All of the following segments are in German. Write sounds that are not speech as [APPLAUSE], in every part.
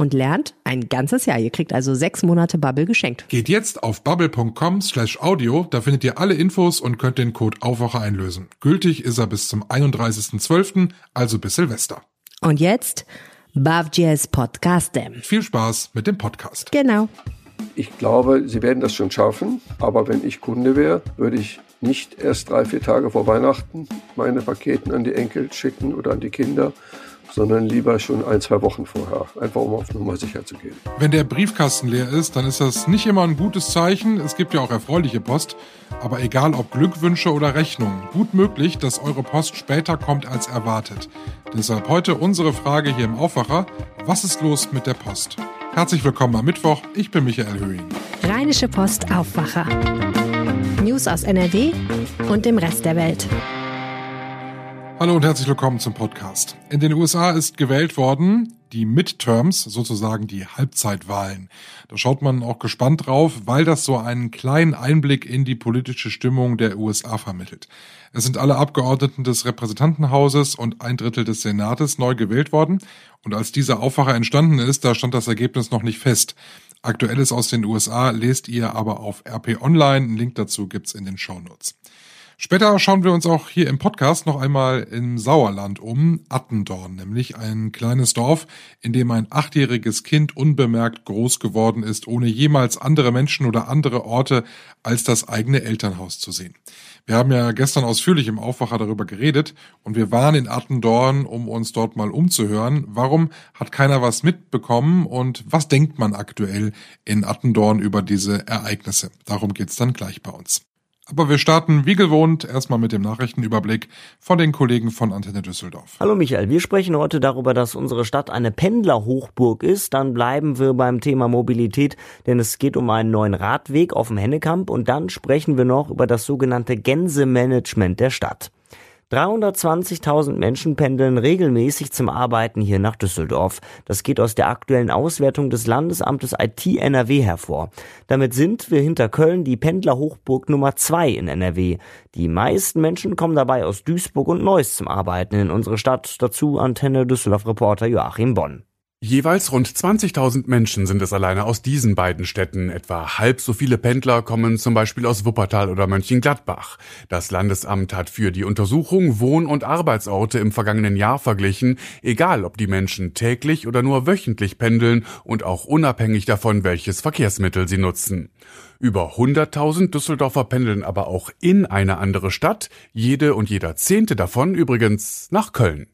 und lernt ein ganzes Jahr. Ihr kriegt also sechs Monate Bubble geschenkt. Geht jetzt auf bubble.com slash audio, da findet ihr alle Infos und könnt den Code Aufwacher einlösen. Gültig ist er bis zum 31.12., also bis Silvester. Und jetzt Bavjes Podcastem. Viel Spaß mit dem Podcast. Genau. Ich glaube, Sie werden das schon schaffen, aber wenn ich Kunde wäre, würde ich nicht erst drei, vier Tage vor Weihnachten meine Paketen an die Enkel schicken oder an die Kinder, sondern lieber schon ein, zwei Wochen vorher, einfach um auf Nummer sicher zu gehen. Wenn der Briefkasten leer ist, dann ist das nicht immer ein gutes Zeichen. Es gibt ja auch erfreuliche Post. Aber egal ob Glückwünsche oder Rechnungen, gut möglich, dass eure Post später kommt als erwartet. Deshalb heute unsere Frage hier im Aufwacher. Was ist los mit der Post? Herzlich willkommen am Mittwoch. Ich bin Michael Höhing. Rheinische Post Aufwacher. News aus NRW und dem Rest der Welt. Hallo und herzlich willkommen zum Podcast. In den USA ist gewählt worden die Midterms, sozusagen die Halbzeitwahlen. Da schaut man auch gespannt drauf, weil das so einen kleinen Einblick in die politische Stimmung der USA vermittelt. Es sind alle Abgeordneten des Repräsentantenhauses und ein Drittel des Senates neu gewählt worden. Und als dieser Aufwacher entstanden ist, da stand das Ergebnis noch nicht fest. Aktuelles aus den USA lest ihr aber auf RP Online. Ein Link dazu gibt's in den Show Notes. Später schauen wir uns auch hier im Podcast noch einmal im Sauerland um, Attendorn, nämlich ein kleines Dorf, in dem ein achtjähriges Kind unbemerkt groß geworden ist, ohne jemals andere Menschen oder andere Orte als das eigene Elternhaus zu sehen. Wir haben ja gestern ausführlich im Aufwacher darüber geredet und wir waren in Attendorn, um uns dort mal umzuhören. Warum hat keiner was mitbekommen und was denkt man aktuell in Attendorn über diese Ereignisse? Darum geht's dann gleich bei uns. Aber wir starten wie gewohnt erstmal mit dem Nachrichtenüberblick von den Kollegen von Antenne Düsseldorf. Hallo Michael, wir sprechen heute darüber, dass unsere Stadt eine Pendlerhochburg ist. Dann bleiben wir beim Thema Mobilität, denn es geht um einen neuen Radweg auf dem Hennekamp und dann sprechen wir noch über das sogenannte Gänsemanagement der Stadt. 320.000 Menschen pendeln regelmäßig zum Arbeiten hier nach Düsseldorf. Das geht aus der aktuellen Auswertung des Landesamtes IT NRW hervor. Damit sind wir hinter Köln die Pendlerhochburg Nummer zwei in NRW. Die meisten Menschen kommen dabei aus Duisburg und Neuss zum Arbeiten in unsere Stadt. Dazu Antenne Düsseldorf Reporter Joachim Bonn. Jeweils rund 20.000 Menschen sind es alleine aus diesen beiden Städten. Etwa halb so viele Pendler kommen zum Beispiel aus Wuppertal oder Mönchengladbach. Das Landesamt hat für die Untersuchung Wohn- und Arbeitsorte im vergangenen Jahr verglichen, egal ob die Menschen täglich oder nur wöchentlich pendeln und auch unabhängig davon, welches Verkehrsmittel sie nutzen. Über 100.000 Düsseldorfer pendeln aber auch in eine andere Stadt, jede und jeder Zehnte davon übrigens nach Köln.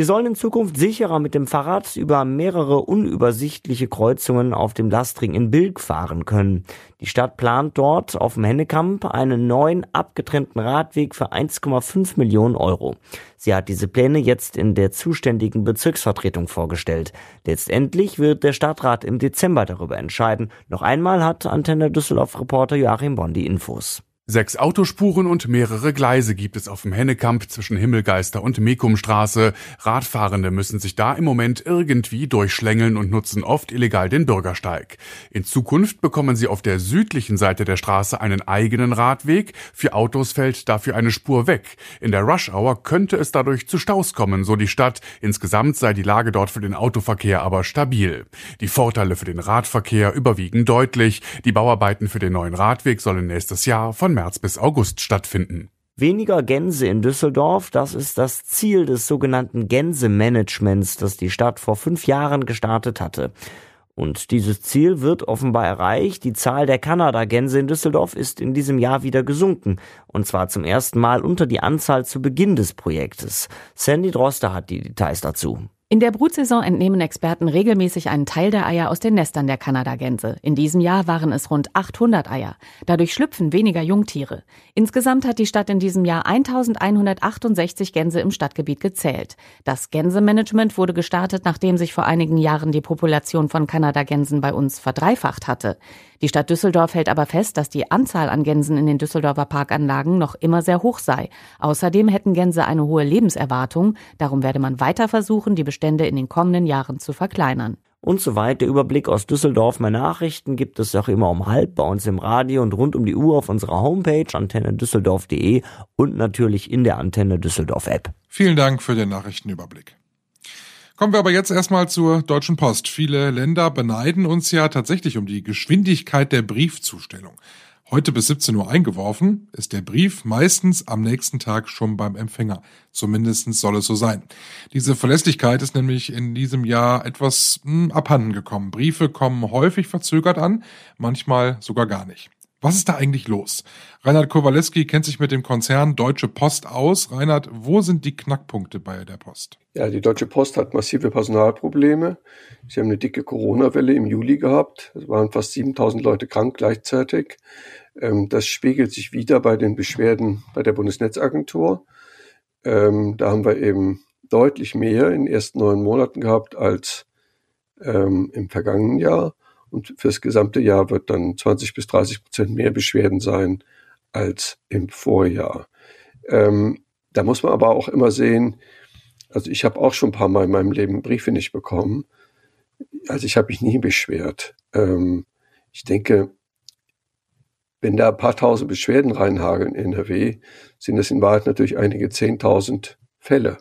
Wir sollen in Zukunft sicherer mit dem Fahrrad über mehrere unübersichtliche Kreuzungen auf dem Lastring in Bilk fahren können. Die Stadt plant dort auf dem Hennekamp einen neuen abgetrennten Radweg für 1,5 Millionen Euro. Sie hat diese Pläne jetzt in der zuständigen Bezirksvertretung vorgestellt. Letztendlich wird der Stadtrat im Dezember darüber entscheiden. Noch einmal hat Antenne Düsseldorf Reporter Joachim Bonn die Infos. Sechs Autospuren und mehrere Gleise gibt es auf dem Hennekamp zwischen Himmelgeister und Mekumstraße. Radfahrende müssen sich da im Moment irgendwie durchschlängeln und nutzen oft illegal den Bürgersteig. In Zukunft bekommen sie auf der südlichen Seite der Straße einen eigenen Radweg. Für Autos fällt dafür eine Spur weg. In der Rush Hour könnte es dadurch zu Staus kommen, so die Stadt. Insgesamt sei die Lage dort für den Autoverkehr aber stabil. Die Vorteile für den Radverkehr überwiegen deutlich. Die Bauarbeiten für den neuen Radweg sollen nächstes Jahr von März bis August stattfinden. Weniger Gänse in Düsseldorf, das ist das Ziel des sogenannten Gänsemanagements, das die Stadt vor fünf Jahren gestartet hatte. Und dieses Ziel wird offenbar erreicht. Die Zahl der Kanadagänse in Düsseldorf ist in diesem Jahr wieder gesunken. Und zwar zum ersten Mal unter die Anzahl zu Beginn des Projektes. Sandy Droster hat die Details dazu. In der Brutsaison entnehmen Experten regelmäßig einen Teil der Eier aus den Nestern der Kanadagänse. In diesem Jahr waren es rund 800 Eier. Dadurch schlüpfen weniger Jungtiere. Insgesamt hat die Stadt in diesem Jahr 1168 Gänse im Stadtgebiet gezählt. Das Gänsemanagement wurde gestartet, nachdem sich vor einigen Jahren die Population von Kanadagänsen bei uns verdreifacht hatte. Die Stadt Düsseldorf hält aber fest, dass die Anzahl an Gänsen in den Düsseldorfer Parkanlagen noch immer sehr hoch sei. Außerdem hätten Gänse eine hohe Lebenserwartung. Darum werde man weiter versuchen, die Bestände in den kommenden Jahren zu verkleinern. Und soweit der Überblick aus Düsseldorf. Mehr Nachrichten gibt es auch immer um halb bei uns im Radio und rund um die Uhr auf unserer Homepage antennedüsseldorf.de und natürlich in der Antenne Düsseldorf App. Vielen Dank für den Nachrichtenüberblick. Kommen wir aber jetzt erstmal zur Deutschen Post. Viele Länder beneiden uns ja tatsächlich um die Geschwindigkeit der Briefzustellung. Heute bis 17 Uhr eingeworfen, ist der Brief meistens am nächsten Tag schon beim Empfänger. Zumindest soll es so sein. Diese Verlässlichkeit ist nämlich in diesem Jahr etwas hm, abhanden gekommen. Briefe kommen häufig verzögert an, manchmal sogar gar nicht. Was ist da eigentlich los? Reinhard Kowaleski kennt sich mit dem Konzern Deutsche Post aus. Reinhard, wo sind die Knackpunkte bei der Post? Ja, die Deutsche Post hat massive Personalprobleme. Sie haben eine dicke Corona-Welle im Juli gehabt. Es waren fast 7000 Leute krank gleichzeitig. Ähm, das spiegelt sich wieder bei den Beschwerden bei der Bundesnetzagentur. Ähm, da haben wir eben deutlich mehr in den ersten neun Monaten gehabt als ähm, im vergangenen Jahr. Und fürs gesamte Jahr wird dann 20 bis 30 Prozent mehr Beschwerden sein als im Vorjahr. Ähm, da muss man aber auch immer sehen, also ich habe auch schon ein paar Mal in meinem Leben Briefe nicht bekommen. Also ich habe mich nie beschwert. Ähm, ich denke, wenn da ein paar tausend Beschwerden reinhageln in NRW, sind das in Wahrheit natürlich einige zehntausend Fälle,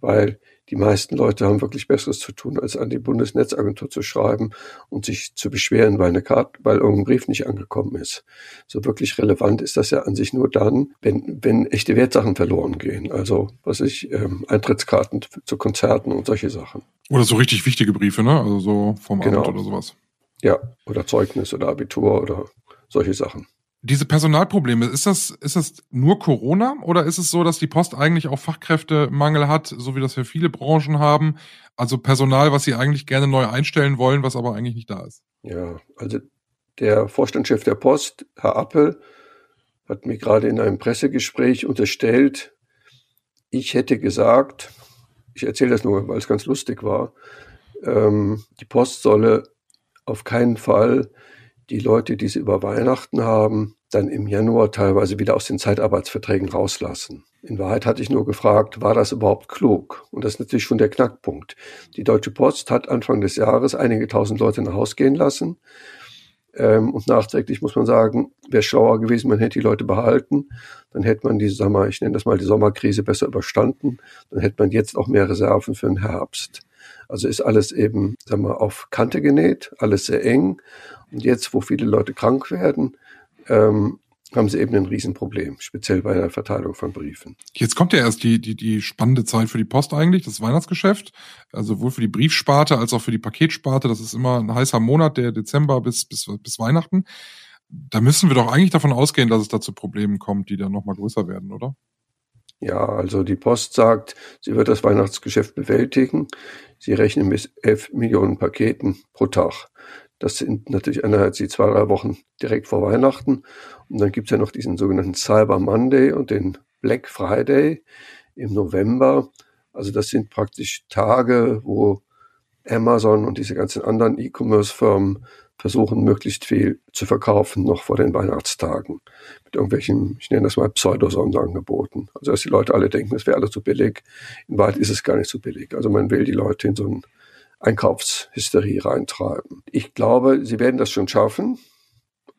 weil die meisten Leute haben wirklich Besseres zu tun, als an die Bundesnetzagentur zu schreiben und sich zu beschweren, weil eine Karte, weil irgendein Brief nicht angekommen ist. So wirklich relevant ist das ja an sich nur dann, wenn, wenn echte Wertsachen verloren gehen. Also, was ich, ähm, Eintrittskarten zu Konzerten und solche Sachen. Oder so richtig wichtige Briefe, ne? Also so vom genau. Amt oder sowas. Ja, oder Zeugnis oder Abitur oder solche Sachen. Diese Personalprobleme, ist das, ist das nur Corona oder ist es so, dass die Post eigentlich auch Fachkräftemangel hat, so wie das für viele Branchen haben? Also Personal, was sie eigentlich gerne neu einstellen wollen, was aber eigentlich nicht da ist. Ja, also der Vorstandschef der Post, Herr Appel, hat mir gerade in einem Pressegespräch unterstellt, ich hätte gesagt, ich erzähle das nur, weil es ganz lustig war, ähm, die Post solle auf keinen Fall die Leute, die sie über Weihnachten haben, dann im Januar teilweise wieder aus den Zeitarbeitsverträgen rauslassen. In Wahrheit hatte ich nur gefragt, war das überhaupt klug? Und das ist natürlich schon der Knackpunkt. Die Deutsche Post hat Anfang des Jahres einige tausend Leute nach Haus gehen lassen. Ähm, und nachträglich muss man sagen, wäre schlauer gewesen, man hätte die Leute behalten. Dann hätte man diese, sag ich nenne das mal die Sommerkrise besser überstanden. Dann hätte man jetzt auch mehr Reserven für den Herbst. Also ist alles eben, sag mal, auf Kante genäht, alles sehr eng. Und jetzt, wo viele Leute krank werden, ähm, haben sie eben ein Riesenproblem, speziell bei der Verteilung von Briefen. Jetzt kommt ja erst die, die, die spannende Zeit für die Post eigentlich, das Weihnachtsgeschäft. Also sowohl für die Briefsparte als auch für die Paketsparte. Das ist immer ein heißer Monat, der Dezember bis, bis, bis Weihnachten. Da müssen wir doch eigentlich davon ausgehen, dass es da zu Problemen kommt, die dann nochmal größer werden, oder? Ja, also die Post sagt, sie wird das Weihnachtsgeschäft bewältigen. Sie rechnen mit 11 Millionen Paketen pro Tag. Das sind natürlich einerseits die zwei, drei Wochen direkt vor Weihnachten. Und dann gibt's ja noch diesen sogenannten Cyber Monday und den Black Friday im November. Also das sind praktisch Tage, wo Amazon und diese ganzen anderen E-Commerce-Firmen versuchen, möglichst viel zu verkaufen noch vor den Weihnachtstagen. Mit irgendwelchen, ich nenne das mal Pseudo-Sonderangeboten. Also dass die Leute alle denken, es wäre alles zu billig. In Wahrheit ist es gar nicht so billig. Also man will die Leute in so ein Einkaufshysterie reintreiben. Ich glaube, sie werden das schon schaffen.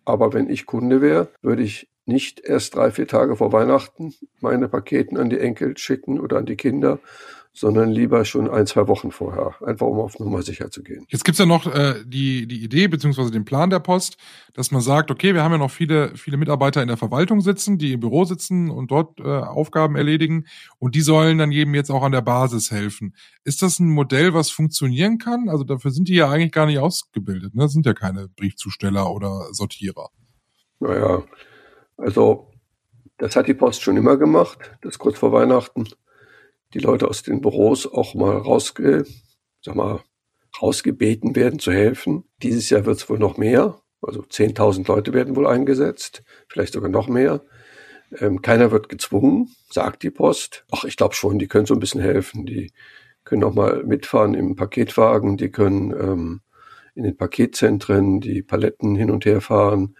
Aber wenn ich Kunde wäre, würde ich nicht erst drei, vier Tage vor Weihnachten meine Paketen an die Enkel schicken oder an die Kinder, sondern lieber schon ein, zwei Wochen vorher, einfach um auf Nummer sicher zu gehen. Jetzt gibt's ja noch äh, die, die Idee beziehungsweise den Plan der Post, dass man sagt, okay, wir haben ja noch viele, viele Mitarbeiter in der Verwaltung sitzen, die im Büro sitzen und dort äh, Aufgaben erledigen und die sollen dann jedem jetzt auch an der Basis helfen. Ist das ein Modell, was funktionieren kann? Also dafür sind die ja eigentlich gar nicht ausgebildet, ne? Das sind ja keine Briefzusteller oder Sortierer. Naja, also das hat die Post schon immer gemacht, das kurz vor Weihnachten die Leute aus den Büros auch mal rausge, sag mal, rausgebeten werden zu helfen. Dieses Jahr wird es wohl noch mehr. Also 10.000 Leute werden wohl eingesetzt, vielleicht sogar noch mehr. Ähm, keiner wird gezwungen, sagt die Post. Ach, ich glaube schon, die können so ein bisschen helfen. Die können auch mal mitfahren im Paketwagen, die können ähm, in den Paketzentren die Paletten hin und her fahren,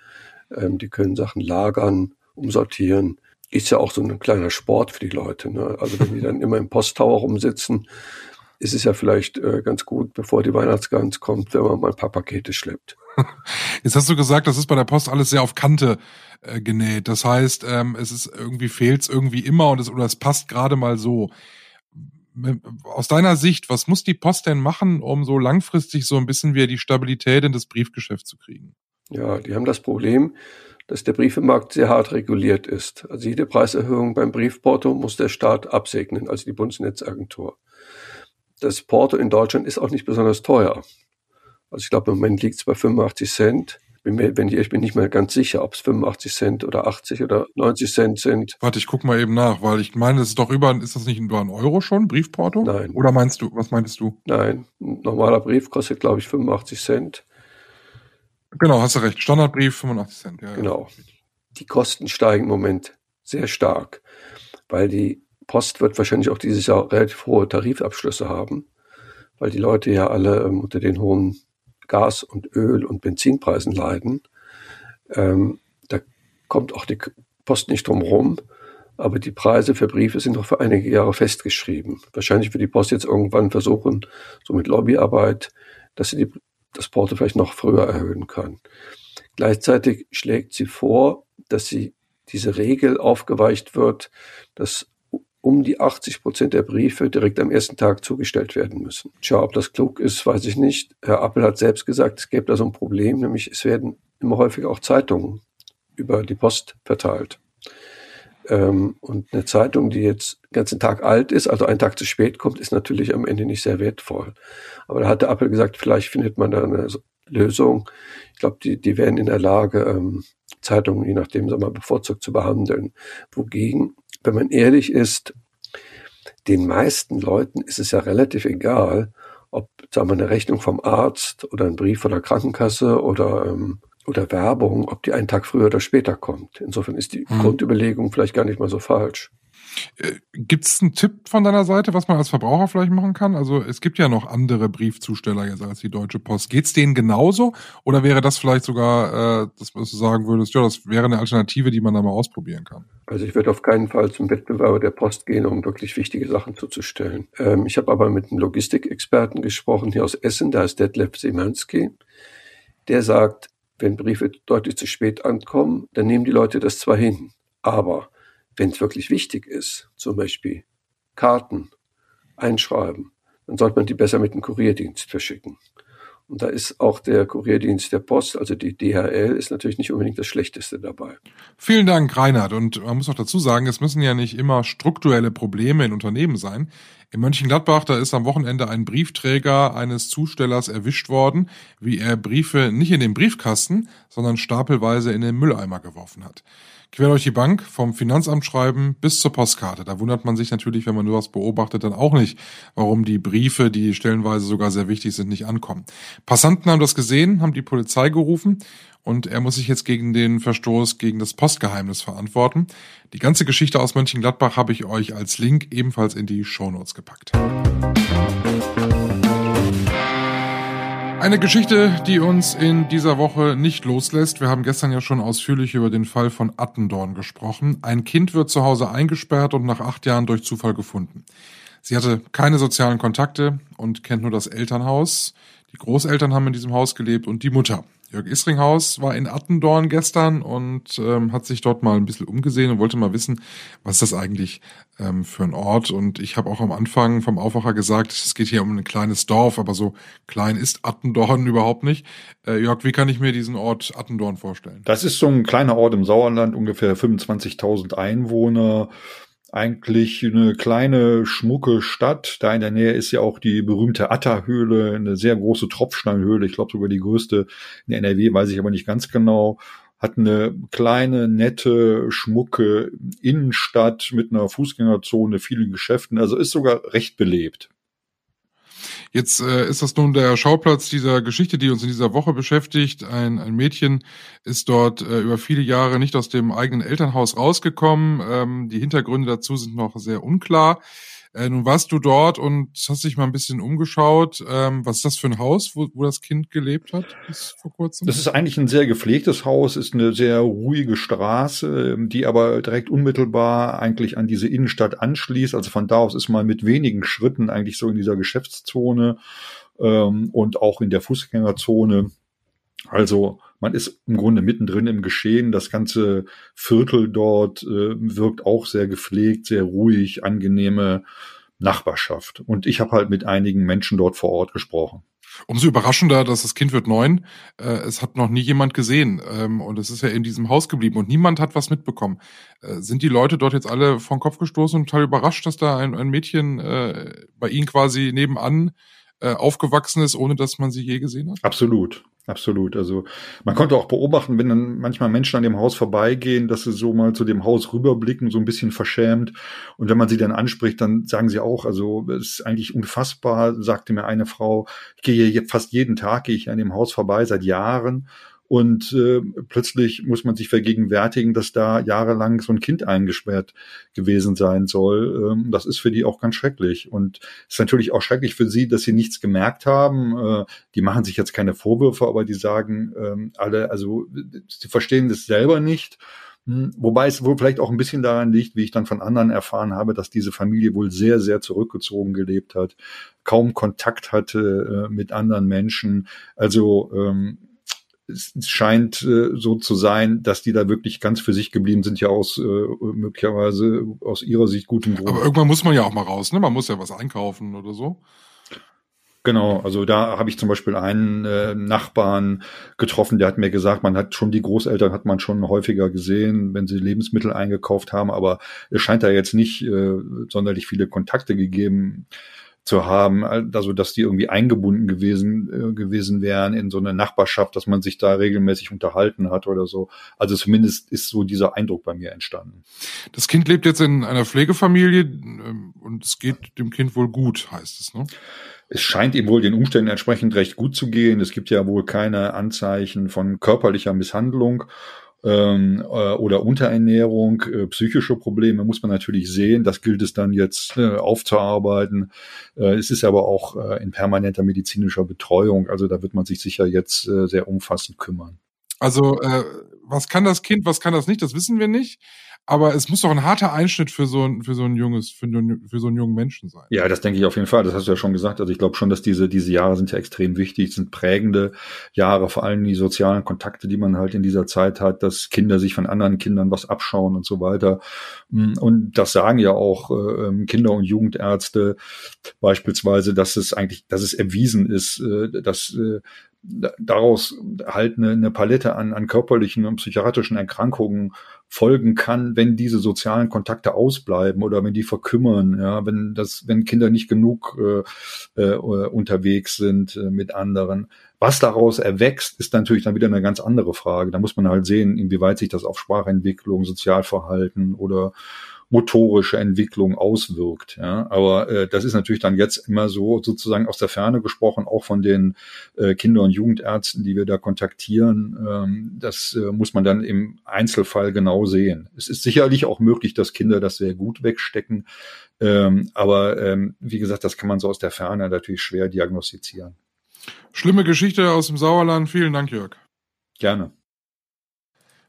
ähm, die können Sachen lagern, umsortieren ist ja auch so ein kleiner Sport für die Leute. Ne? Also wenn die dann immer im Posttower rumsitzen, ist es ja vielleicht äh, ganz gut, bevor die Weihnachtsgans kommt, wenn man mal ein paar Pakete schleppt. [LAUGHS] Jetzt hast du gesagt, das ist bei der Post alles sehr auf Kante äh, genäht. Das heißt, ähm, es ist irgendwie fehlt es irgendwie immer und es oder es passt gerade mal so. Aus deiner Sicht, was muss die Post denn machen, um so langfristig so ein bisschen wieder die Stabilität in das Briefgeschäft zu kriegen? Ja, die haben das Problem, dass der Briefemarkt sehr hart reguliert ist. Also jede Preiserhöhung beim Briefporto muss der Staat absegnen, also die Bundesnetzagentur. Das Porto in Deutschland ist auch nicht besonders teuer. Also ich glaube, im Moment liegt es bei 85 Cent. Bin mir, wenn ich, ich bin nicht mehr ganz sicher, ob es 85 Cent oder 80 oder 90 Cent sind. Warte, ich guck mal eben nach, weil ich meine, das ist doch über, ist das nicht über ein Euro schon, Briefporto? Nein. Oder meinst du, was meintest du? Nein, ein normaler Brief kostet, glaube ich, 85 Cent. Genau, hast du recht. Standardbrief 85 Cent. Ja, genau. Die Kosten steigen im Moment sehr stark, weil die Post wird wahrscheinlich auch dieses Jahr relativ hohe Tarifabschlüsse haben, weil die Leute ja alle ähm, unter den hohen Gas- und Öl- und Benzinpreisen leiden. Ähm, da kommt auch die Post nicht drum rum. Aber die Preise für Briefe sind noch für einige Jahre festgeschrieben. Wahrscheinlich wird die Post jetzt irgendwann versuchen, so mit Lobbyarbeit, dass sie die das Porto vielleicht noch früher erhöhen kann. Gleichzeitig schlägt sie vor, dass sie diese Regel aufgeweicht wird, dass um die 80 Prozent der Briefe direkt am ersten Tag zugestellt werden müssen. Tja, ob das klug ist, weiß ich nicht. Herr Appel hat selbst gesagt, es gäbe da so ein Problem, nämlich es werden immer häufiger auch Zeitungen über die Post verteilt. Ähm, und eine Zeitung, die jetzt den ganzen Tag alt ist, also einen Tag zu spät kommt, ist natürlich am Ende nicht sehr wertvoll. Aber da hat der Apple gesagt, vielleicht findet man da eine Lösung. Ich glaube, die, die wären in der Lage, ähm, Zeitungen, je nachdem, sagen wir mal, bevorzugt zu behandeln. Wogegen, wenn man ehrlich ist, den meisten Leuten ist es ja relativ egal, ob, sagen wir, eine Rechnung vom Arzt oder ein Brief von der Krankenkasse oder ähm, oder Werbung, ob die einen Tag früher oder später kommt. Insofern ist die hm. Grundüberlegung vielleicht gar nicht mal so falsch. Äh, gibt es einen Tipp von deiner Seite, was man als Verbraucher vielleicht machen kann? Also es gibt ja noch andere Briefzusteller jetzt als die Deutsche Post. Geht es denen genauso? Oder wäre das vielleicht sogar, äh, dass du sagen würdest, ja, das wäre eine Alternative, die man da mal ausprobieren kann? Also ich würde auf keinen Fall zum Wettbewerber der Post gehen, um wirklich wichtige Sachen zuzustellen. Ähm, ich habe aber mit einem Logistikexperten gesprochen hier aus Essen, der heißt Detlef Simanski. Der sagt, wenn Briefe deutlich zu spät ankommen, dann nehmen die Leute das zwar hin, aber wenn es wirklich wichtig ist, zum Beispiel Karten, einschreiben, dann sollte man die besser mit dem Kurierdienst verschicken. Und da ist auch der Kurierdienst der Post, also die DHL, ist natürlich nicht unbedingt das Schlechteste dabei. Vielen Dank, Reinhard. Und man muss auch dazu sagen, es müssen ja nicht immer strukturelle Probleme in Unternehmen sein. In Mönchengladbach, da ist am Wochenende ein Briefträger eines Zustellers erwischt worden, wie er Briefe nicht in den Briefkasten, sondern stapelweise in den Mülleimer geworfen hat. Quer durch die Bank, vom Finanzamt schreiben bis zur Postkarte. Da wundert man sich natürlich, wenn man sowas beobachtet, dann auch nicht, warum die Briefe, die stellenweise sogar sehr wichtig sind, nicht ankommen. Passanten haben das gesehen, haben die Polizei gerufen und er muss sich jetzt gegen den Verstoß gegen das Postgeheimnis verantworten. Die ganze Geschichte aus Mönchengladbach habe ich euch als Link ebenfalls in die Shownotes gepackt. Eine Geschichte, die uns in dieser Woche nicht loslässt. Wir haben gestern ja schon ausführlich über den Fall von Attendorn gesprochen. Ein Kind wird zu Hause eingesperrt und nach acht Jahren durch Zufall gefunden. Sie hatte keine sozialen Kontakte und kennt nur das Elternhaus. Die Großeltern haben in diesem Haus gelebt und die Mutter. Jörg Isringhaus war in Attendorn gestern und ähm, hat sich dort mal ein bisschen umgesehen und wollte mal wissen, was ist das eigentlich ähm, für ein Ort. Und ich habe auch am Anfang vom Aufwacher gesagt, es geht hier um ein kleines Dorf, aber so klein ist Attendorn überhaupt nicht. Äh, Jörg, wie kann ich mir diesen Ort Attendorn vorstellen? Das ist so ein kleiner Ort im Sauerland, ungefähr 25.000 Einwohner eigentlich eine kleine, schmucke Stadt. Da in der Nähe ist ja auch die berühmte Atta-Höhle, eine sehr große Tropfsteinhöhle. Ich glaube sogar die größte in NRW, weiß ich aber nicht ganz genau. Hat eine kleine, nette, schmucke Innenstadt mit einer Fußgängerzone, vielen Geschäften. Also ist sogar recht belebt. Jetzt äh, ist das nun der Schauplatz dieser Geschichte, die uns in dieser Woche beschäftigt. Ein, ein Mädchen ist dort äh, über viele Jahre nicht aus dem eigenen Elternhaus rausgekommen. Ähm, die Hintergründe dazu sind noch sehr unklar. Äh, nun warst du dort und hast dich mal ein bisschen umgeschaut. Ähm, was ist das für ein Haus, wo, wo das Kind gelebt hat bis vor kurzem? Das ist eigentlich ein sehr gepflegtes Haus, ist eine sehr ruhige Straße, die aber direkt unmittelbar eigentlich an diese Innenstadt anschließt. Also von da aus ist man mit wenigen Schritten eigentlich so in dieser Geschäftszone ähm, und auch in der Fußgängerzone. Also man ist im Grunde mittendrin im Geschehen. Das ganze Viertel dort äh, wirkt auch sehr gepflegt, sehr ruhig, angenehme Nachbarschaft. Und ich habe halt mit einigen Menschen dort vor Ort gesprochen. Umso überraschender, dass das Kind wird neun. Äh, es hat noch nie jemand gesehen ähm, und es ist ja in diesem Haus geblieben und niemand hat was mitbekommen. Äh, sind die Leute dort jetzt alle vom Kopf gestoßen und total überrascht, dass da ein, ein Mädchen äh, bei ihnen quasi nebenan äh, aufgewachsen ist, ohne dass man sie je gesehen hat? Absolut. Absolut. Also man konnte auch beobachten, wenn dann manchmal Menschen an dem Haus vorbeigehen, dass sie so mal zu dem Haus rüberblicken, so ein bisschen verschämt. Und wenn man sie dann anspricht, dann sagen sie auch, also es ist eigentlich unfassbar, sagte mir eine Frau, ich gehe fast jeden Tag, gehe ich an dem Haus vorbei, seit Jahren. Und äh, plötzlich muss man sich vergegenwärtigen, dass da jahrelang so ein Kind eingesperrt gewesen sein soll. Ähm, das ist für die auch ganz schrecklich. Und es ist natürlich auch schrecklich für sie, dass sie nichts gemerkt haben. Äh, die machen sich jetzt keine Vorwürfe, aber die sagen ähm, alle, also sie verstehen das selber nicht. Hm, wobei es wohl vielleicht auch ein bisschen daran liegt, wie ich dann von anderen erfahren habe, dass diese Familie wohl sehr, sehr zurückgezogen gelebt hat, kaum Kontakt hatte äh, mit anderen Menschen. Also ähm, es scheint äh, so zu sein, dass die da wirklich ganz für sich geblieben sind, ja aus äh, möglicherweise aus ihrer Sicht gutem Grund. Aber irgendwann muss man ja auch mal raus, ne? Man muss ja was einkaufen oder so. Genau, also da habe ich zum Beispiel einen äh, Nachbarn getroffen, der hat mir gesagt, man hat schon die Großeltern hat man schon häufiger gesehen, wenn sie Lebensmittel eingekauft haben, aber es scheint da jetzt nicht äh, sonderlich viele Kontakte gegeben zu haben, also dass die irgendwie eingebunden gewesen äh, gewesen wären in so eine Nachbarschaft, dass man sich da regelmäßig unterhalten hat oder so. Also zumindest ist so dieser Eindruck bei mir entstanden. Das Kind lebt jetzt in einer Pflegefamilie ähm, und es geht dem Kind wohl gut, heißt es, ne? Es scheint ihm wohl den Umständen entsprechend recht gut zu gehen. Es gibt ja wohl keine Anzeichen von körperlicher Misshandlung ähm, äh, oder Unterernährung, äh, psychische Probleme muss man natürlich sehen. Das gilt es dann jetzt äh, aufzuarbeiten. Äh, es ist aber auch äh, in permanenter medizinischer Betreuung. Also da wird man sich sicher jetzt äh, sehr umfassend kümmern. Also äh, was kann das Kind, was kann das nicht, das wissen wir nicht. Aber es muss doch ein harter Einschnitt für so ein, für so ein junges, für, für so einen jungen Menschen sein. Ja, das denke ich auf jeden Fall. Das hast du ja schon gesagt. Also ich glaube schon, dass diese, diese Jahre sind ja extrem wichtig, sind prägende Jahre, vor allem die sozialen Kontakte, die man halt in dieser Zeit hat, dass Kinder sich von anderen Kindern was abschauen und so weiter. Mm, und das sagen ja auch äh, ähm, Kinder- und Jugendärzte beispielsweise, dass es eigentlich, dass es erwiesen ist, äh, dass äh, daraus halt eine, eine Palette an, an körperlichen und psychiatrischen Erkrankungen folgen kann, wenn diese sozialen Kontakte ausbleiben oder wenn die verkümmern, ja, wenn das, wenn Kinder nicht genug äh, äh, unterwegs sind äh, mit anderen. Was daraus erwächst, ist natürlich dann wieder eine ganz andere Frage. Da muss man halt sehen, inwieweit sich das auf Sprachentwicklung, Sozialverhalten oder motorische Entwicklung auswirkt. Ja. Aber äh, das ist natürlich dann jetzt immer so sozusagen aus der Ferne gesprochen, auch von den äh, Kinder- und Jugendärzten, die wir da kontaktieren. Ähm, das äh, muss man dann im Einzelfall genau sehen. Es ist sicherlich auch möglich, dass Kinder das sehr gut wegstecken. Ähm, aber ähm, wie gesagt, das kann man so aus der Ferne natürlich schwer diagnostizieren. Schlimme Geschichte aus dem Sauerland. Vielen Dank, Jörg. Gerne.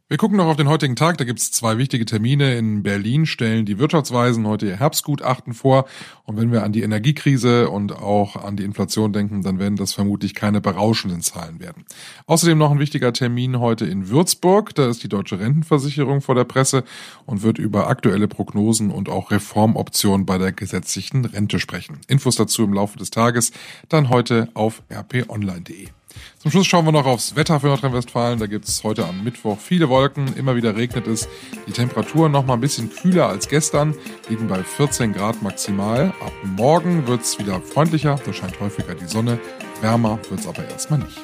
Wir gucken noch auf den heutigen Tag. Da gibt es zwei wichtige Termine. In Berlin stellen die Wirtschaftsweisen heute ihr Herbstgutachten vor. Und wenn wir an die Energiekrise und auch an die Inflation denken, dann werden das vermutlich keine berauschenden Zahlen werden. Außerdem noch ein wichtiger Termin heute in Würzburg. Da ist die Deutsche Rentenversicherung vor der Presse und wird über aktuelle Prognosen und auch Reformoptionen bei der gesetzlichen Rente sprechen. Infos dazu im Laufe des Tages dann heute auf rponline.de. Zum Schluss schauen wir noch aufs Wetter für Nordrhein-Westfalen. Da gibt es heute am Mittwoch viele Wolken, immer wieder regnet es. Die Temperaturen noch mal ein bisschen kühler als gestern, liegen bei 14 Grad maximal. Ab morgen wird es wieder freundlicher, da scheint häufiger die Sonne. Wärmer wird es aber erstmal nicht.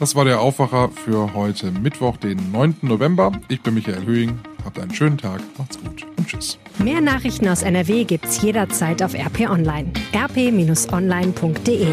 Das war der Aufwacher für heute Mittwoch, den 9. November. Ich bin Michael Höhing. Habt einen schönen Tag, macht's gut und tschüss. Mehr Nachrichten aus NRW gibt's jederzeit auf RP Online. rp-online.de